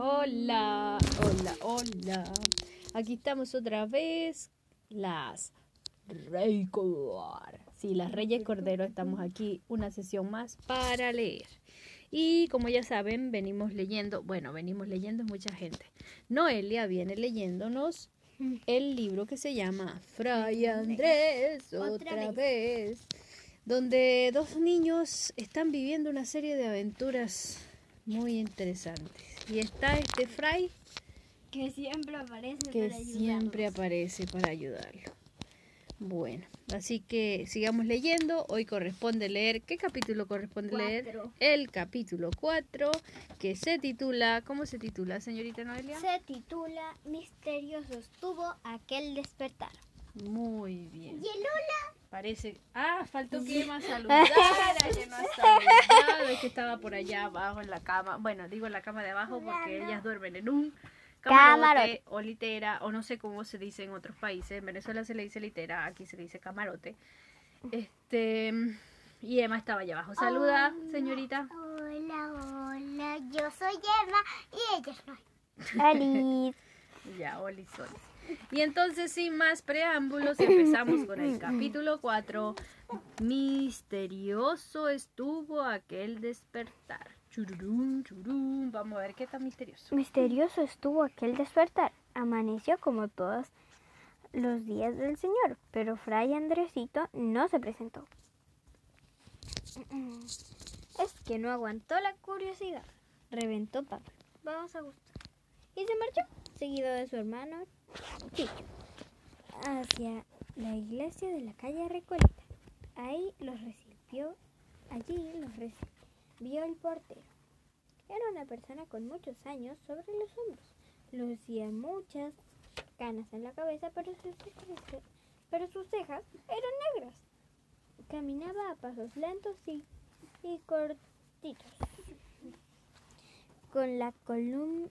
Hola, hola, hola. Aquí estamos otra vez, las Rey Cordero. Sí, las Reyes Cordero estamos aquí, una sesión más para leer. Y como ya saben, venimos leyendo, bueno, venimos leyendo mucha gente. Noelia viene leyéndonos el libro que se llama Fray Andrés otra, vez, donde dos niños están viviendo una serie de aventuras muy interesantes. Y está este Fray que siempre aparece que para siempre ayudarnos. aparece para ayudarlo. Bueno, así que sigamos leyendo. Hoy corresponde leer, ¿qué capítulo corresponde leer? El capítulo 4, que se titula, ¿cómo se titula, señorita Noelia? Se titula Misterioso estuvo aquel despertar. Muy bien. ¿Y el hola? Parece. Ah, faltó que Emma saludara, que no ha saludado, es que estaba por allá abajo en la cama. Bueno, digo en la cama de abajo porque ellas duermen en un camarote o litera, o no sé cómo se dice en otros países. En Venezuela se le dice litera, aquí se le dice camarote. Este. Y Emma estaba allá abajo. Saluda, señorita. Hola, hola. Yo soy Emma y ella es Noel. Ya, Oli Sol. Y entonces, sin más preámbulos, empezamos con el capítulo 4. Misterioso estuvo aquel despertar. Chururum, churum. Vamos a ver qué tan misterioso. Misterioso estuvo aquel despertar. Amaneció como todos los días del Señor, pero Fray Andresito no se presentó. Es que no aguantó la curiosidad. Reventó Pablo. Vamos a gustar. Y se marchó, seguido de su hermano Hacia la iglesia de la calle Recoleta. Ahí los recibió, allí los recibió el portero. Era una persona con muchos años sobre los hombros. Lucía muchas canas en la cabeza, pero sus pero sus cejas eran negras. Caminaba a pasos lentos y, y cortitos, con la colum-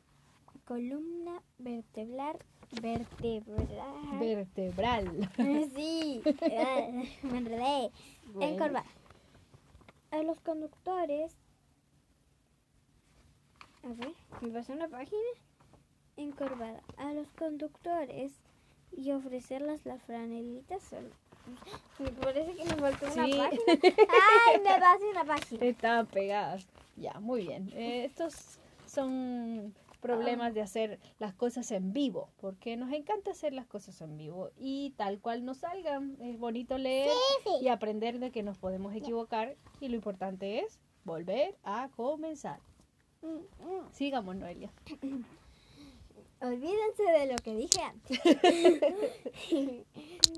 columna vertebral vertebral. Vertebral. sí. Me enredé. Bueno. encorvada a los conductores. A ver me pasó una página encorvada a los conductores y ofrecerles la franelita solo. Me parece que me faltó una página. Ay me pasé una página. Estaban pegadas. Ya, muy bien. Eh, estos son problemas de hacer las cosas en vivo, porque nos encanta hacer las cosas en vivo y tal cual nos salgan. Es bonito leer y aprender de que nos podemos equivocar y lo importante es volver a comenzar. Sigamos, Noelia. Olvídense de lo que dije antes.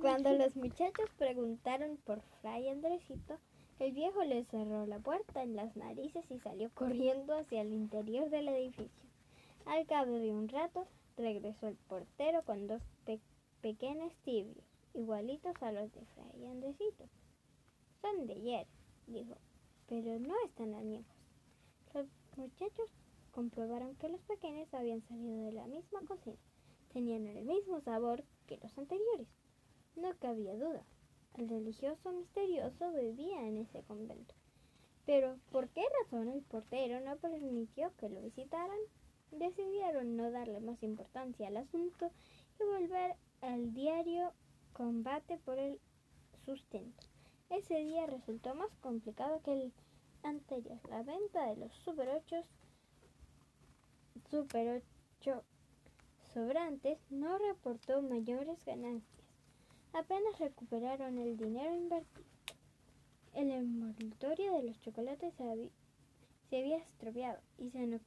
Cuando los muchachos preguntaron por Fray Andresito, el viejo les cerró la puerta en las narices y salió corriendo hacia el interior del edificio. Al cabo de un rato, regresó el portero con dos pe- pequeños tibios, igualitos a los de Fray Andresito. Son de ayer, dijo, pero no están añejos. Los muchachos comprobaron que los pequeños habían salido de la misma cocina. Tenían el mismo sabor que los anteriores. No cabía duda. El religioso misterioso vivía en ese convento. Pero, ¿por qué razón el portero no permitió que lo visitaran? Decidieron no darle más importancia al asunto y volver al diario combate por el sustento. Ese día resultó más complicado que el anterior. La venta de los Super 8 Super 8 sobrantes no reportó mayores ganancias. Apenas recuperaron el dinero invertido. El envoltorio de los chocolates se, habi- se había estropeado y se, no-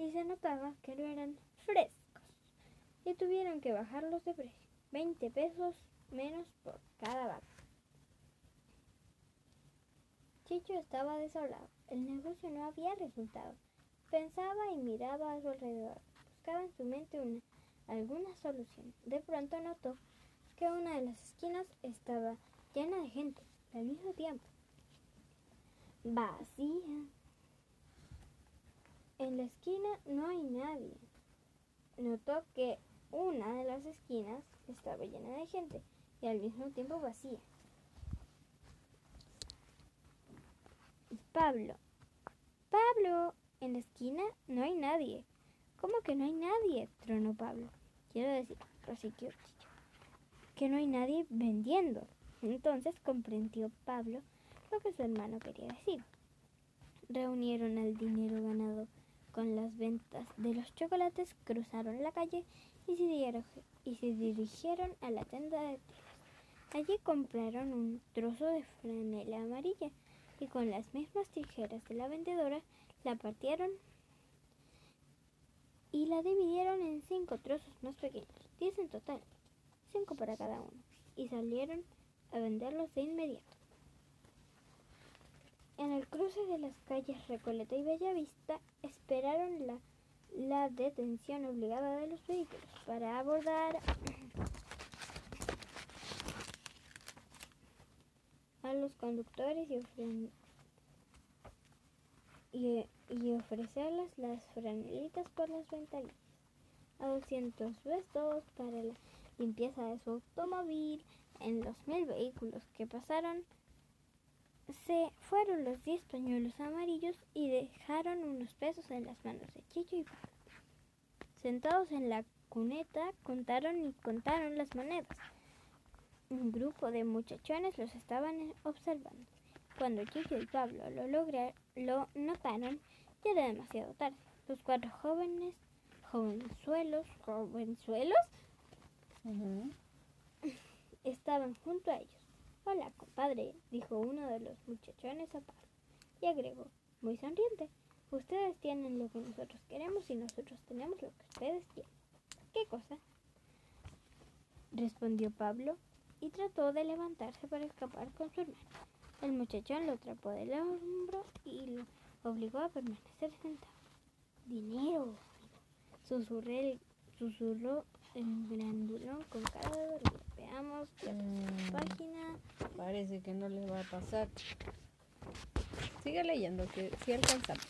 y se notaba que no eran frescos. Y tuvieron que bajarlos de precio. 20 pesos menos por cada vaca. Chicho estaba desolado. El negocio no había resultado. Pensaba y miraba a su alrededor. Buscaba en su mente una, alguna solución. De pronto notó que una de las esquinas estaba llena de gente al mismo tiempo. Vacía. En la esquina no hay nadie. Notó que una de las esquinas estaba llena de gente y al mismo tiempo vacía. Pablo. Pablo, en la esquina no hay nadie. ¿Cómo que no hay nadie? tronó Pablo. Quiero decir, prosiguió Chicho, que no hay nadie vendiendo. Entonces comprendió Pablo lo que su hermano quería decir. Reunieron el dinero ganado con las ventas de los chocolates, cruzaron la calle y se, dieron- y se dirigieron a la tienda de telas. Allí compraron un trozo de franela amarilla y con las mismas tijeras de la vendedora la partieron y la dividieron en cinco trozos más pequeños, diez en total, cinco para cada uno, y salieron a venderlos de inmediato. El cruce de las calles Recoleta y Bellavista esperaron la, la detención obligada de los vehículos para abordar a los conductores y ofrecerles las franelitas por las ventanillas. A 200 pesos para la limpieza de su automóvil. En los mil vehículos que pasaron se fueron los 10 pañuelos amarillos y dejaron unos pesos en las manos de Chicho y Pablo. Sentados en la cuneta contaron y contaron las monedas. Un grupo de muchachones los estaban observando. Cuando Chicho y Pablo lo, logra- lo notaron, ya era demasiado tarde. Los cuatro jóvenes, jovenzuelos, jovenzuelos, estaban junto a ellos. Hola, compadre, dijo uno de los muchachones a Pablo. Y agregó, muy sonriente, ustedes tienen lo que nosotros queremos y nosotros tenemos lo que ustedes tienen. ¿Qué cosa? Respondió Pablo y trató de levantarse para escapar con su hermano. El muchachón lo atrapó del hombro y lo obligó a permanecer sentado. Dinero, susurré susurró el grandulón con cara de dormido. Veamos qué Mm, página. parece que no les va a pasar. Sigue leyendo, que si alcanzamos.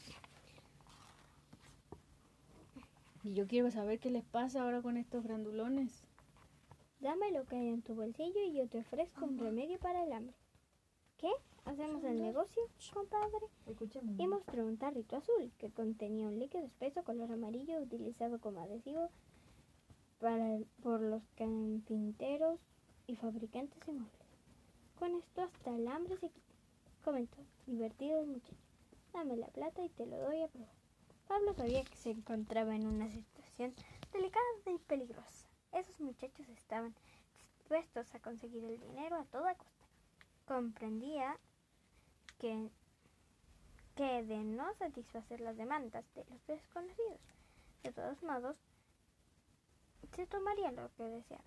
Y yo quiero saber qué les pasa ahora con estos grandulones. Dame lo que hay en tu bolsillo y yo te ofrezco un remedio para el hambre. ¿Qué? ¿Hacemos el negocio, compadre? Escúchame. Y mostró un tarrito azul que contenía un líquido espeso color amarillo utilizado como adhesivo para, por los carpinteros y fabricantes de muebles. Con esto hasta el hambre se quita, comentó, divertido el muchacho. Dame la plata y te lo doy a probar. Pablo sabía que se encontraba en una situación delicada y peligrosa. Esos muchachos estaban dispuestos a conseguir el dinero a toda costa. Comprendía que, que de no satisfacer las demandas de los desconocidos, de todos modos, se tomarían lo que deseaban.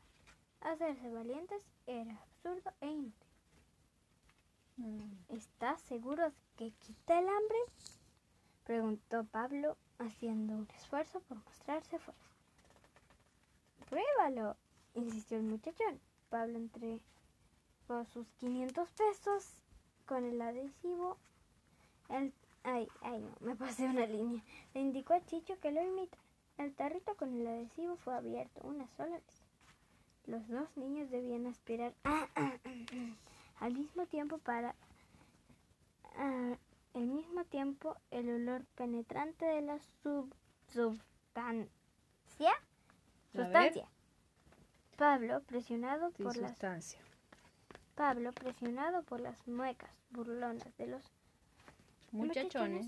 Hacerse valientes era absurdo e inútil. Mm, ¿Estás seguro de que quita el hambre? Preguntó Pablo, haciendo un esfuerzo por mostrarse fuerte. Pruébalo, insistió el muchachón. Pablo entregó sus 500 pesos con el adhesivo. El, ay, ay, no, me pasé una línea. Le indicó a Chicho que lo imitara. El tarrito con el adhesivo fue abierto una sola vez. Los dos niños debían aspirar al mismo tiempo para ah, al mismo tiempo el olor penetrante de la sub- sustancia A ver. sustancia. Pablo presionado sí, por las sustancia. Pablo presionado por las muecas burlonas de los Muchachones.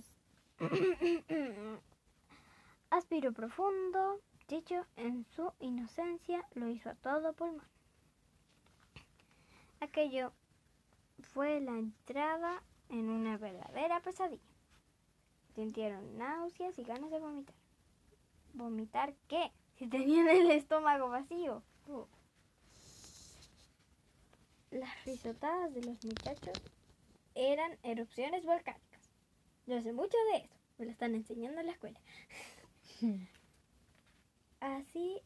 Aspiró profundo. Chicho, en su inocencia, lo hizo a todo pulmón. Aquello fue la entrada en una verdadera pesadilla. Sintieron náuseas y ganas de vomitar. ¿Vomitar qué? Si tenían el estómago vacío. Las risotadas de los muchachos eran erupciones volcánicas. Yo sé mucho de eso. Me lo están enseñando en la escuela. Así,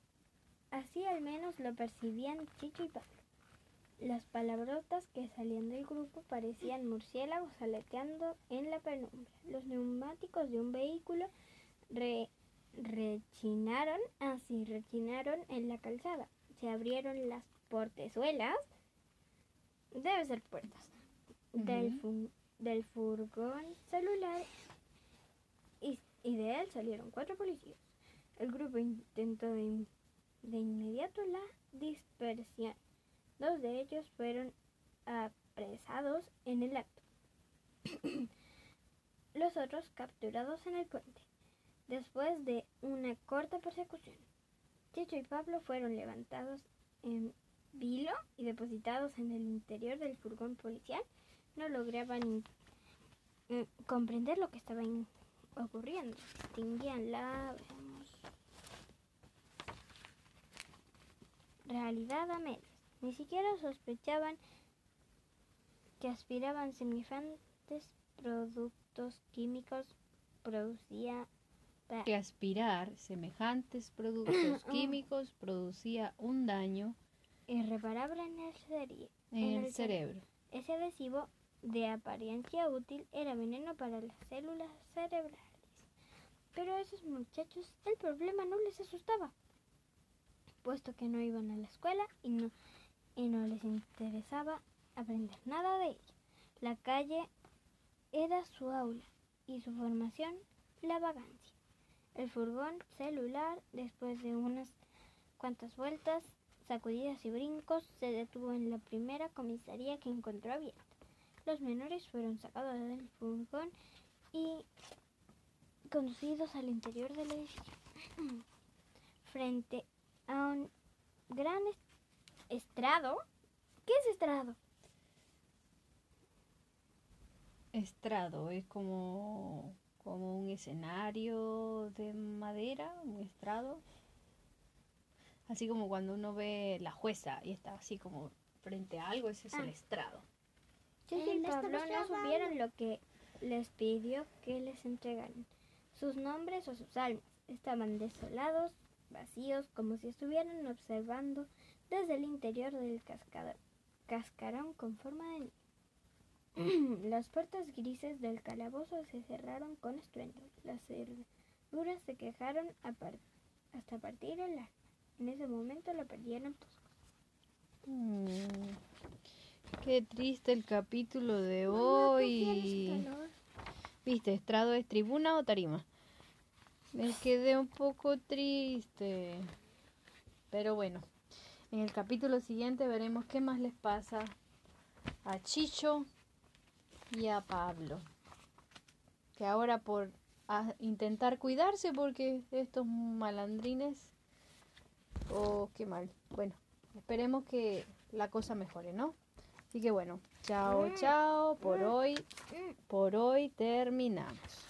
así al menos lo percibían Chicho y Pablo. Las palabrotas que salían del grupo parecían murciélagos aleteando en la penumbra. Los neumáticos de un vehículo re- rechinaron, así rechinaron en la calzada. Se abrieron las portezuelas, debe ser puertas, del, fu- del furgón celular y, de él salieron cuatro policías. El grupo intentó de, de inmediato la dispersión. Dos de ellos fueron apresados en el acto. Los otros capturados en el puente. Después de una corta persecución, Chicho y Pablo fueron levantados en vilo y depositados en el interior del furgón policial. No lograban mm, comprender lo que estaba in- ocurriendo. Distinguían la veamos, realidad a medias. Ni siquiera sospechaban que aspiraban semejantes productos químicos producía Que aspirar semejantes productos químicos producía un daño irreparable en el, en el el cere- cerebro. Ese adhesivo de apariencia útil era veneno para las células cerebrales. Pero a esos muchachos el problema no les asustaba, puesto que no iban a la escuela y no, y no les interesaba aprender nada de ella. La calle era su aula y su formación la vagancia. El furgón celular, después de unas cuantas vueltas, sacudidas y brincos, se detuvo en la primera comisaría que encontró abierta. Los menores fueron sacados del furgón y conducidos al interior del edificio. Frente a un gran est- estrado. ¿Qué es estrado? Estrado es como, como un escenario de madera, un estrado. Así como cuando uno ve la jueza y está así como frente a algo, ese es el Ah. estrado. Chicho y Pablo no supieron lo que les pidió que les entregaran. Sus nombres o sus almas estaban desolados, vacíos, como si estuvieran observando desde el interior del cascada- cascarón con forma de niño. Las puertas grises del calabozo se cerraron con estruendo. Las cerraduras se quejaron a par- hasta partir el alma. En ese momento lo perdieron todos. Mm, qué triste el capítulo de hoy. ¿Viste? ¿Estrado es tribuna o tarima? Me quedé un poco triste. Pero bueno, en el capítulo siguiente veremos qué más les pasa a Chicho y a Pablo. Que ahora por a intentar cuidarse porque estos malandrines... Oh, qué mal. Bueno, esperemos que la cosa mejore, ¿no? Así que bueno, chao, chao. Por hoy, por hoy terminamos.